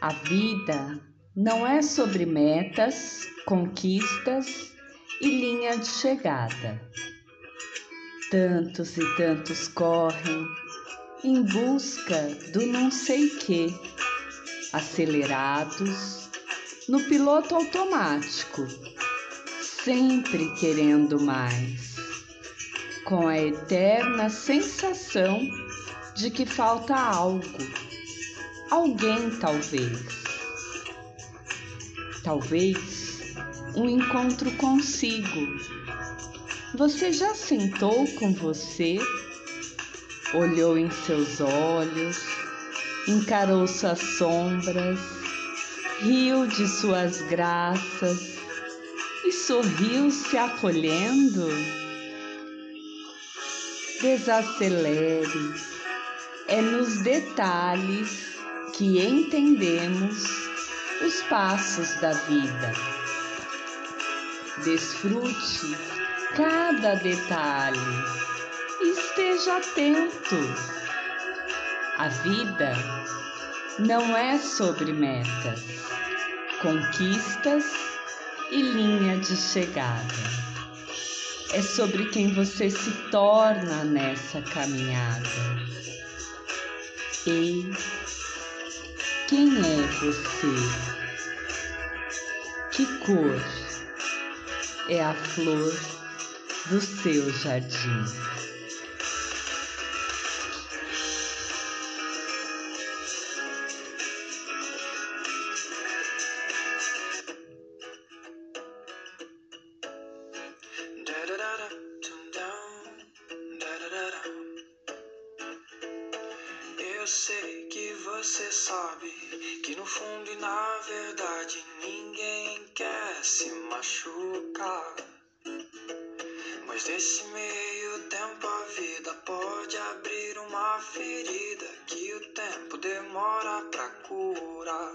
A vida não é sobre metas, conquistas e linha de chegada. Tantos e tantos correm em busca do não sei que, acelerados no piloto automático, sempre querendo mais, com a eterna sensação de que falta algo, alguém talvez. Talvez um encontro consigo. Você já sentou com você? Olhou em seus olhos, encarou suas sombras, riu de suas graças e sorriu se acolhendo? Desacelere é nos detalhes que entendemos os passos da vida. Desfrute cada detalhe esteja atento. A vida não é sobre metas, conquistas e linha de chegada. É sobre quem você se torna nessa caminhada. Ei, quem é você? Que cor é a flor do seu jardim? Sei que você sabe que no fundo e na verdade ninguém quer se machucar. Mas nesse meio tempo a vida pode abrir uma ferida que o tempo demora pra curar.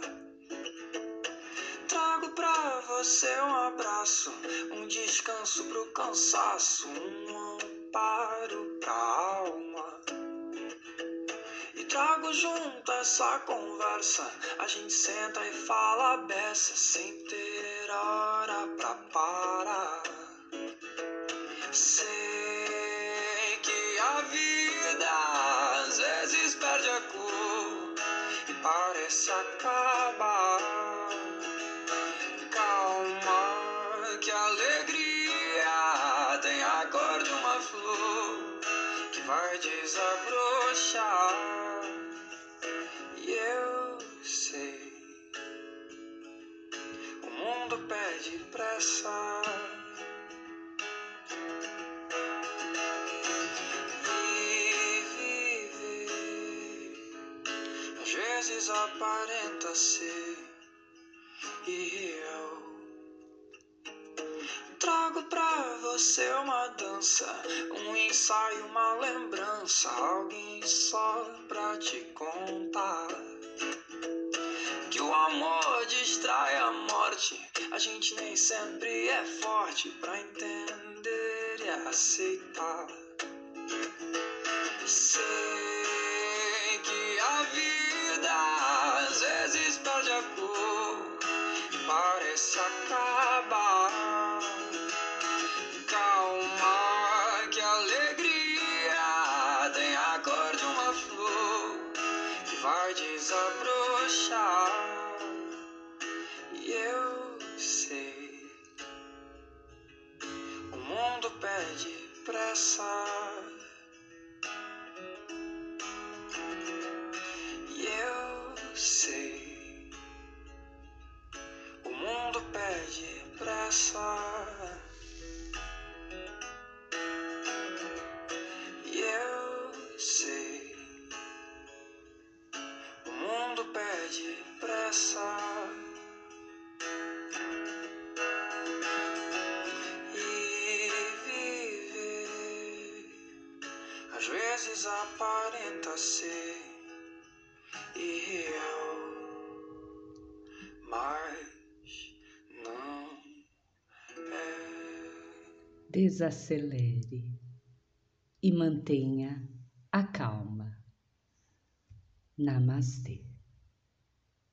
Trago pra você um abraço, um descanso pro cansaço, um amparo pra alma. Trago junto essa conversa. A gente senta e fala beça sem ter hora pra parar. Sei que a vida às vezes perde a cor e parece acabar. Desabrochar. pede pressa. E viver às vezes aparenta ser irreal. Trago pra você uma dança, um ensaio, uma lembrança, alguém só pra te contar que o amor distrai a morte. A gente nem sempre é forte pra entender e aceitar. Sei que a vida vai desabrochar. pede pressa. Aparenta ser irreal, mas não é. Desacelere e mantenha a calma. Namastê.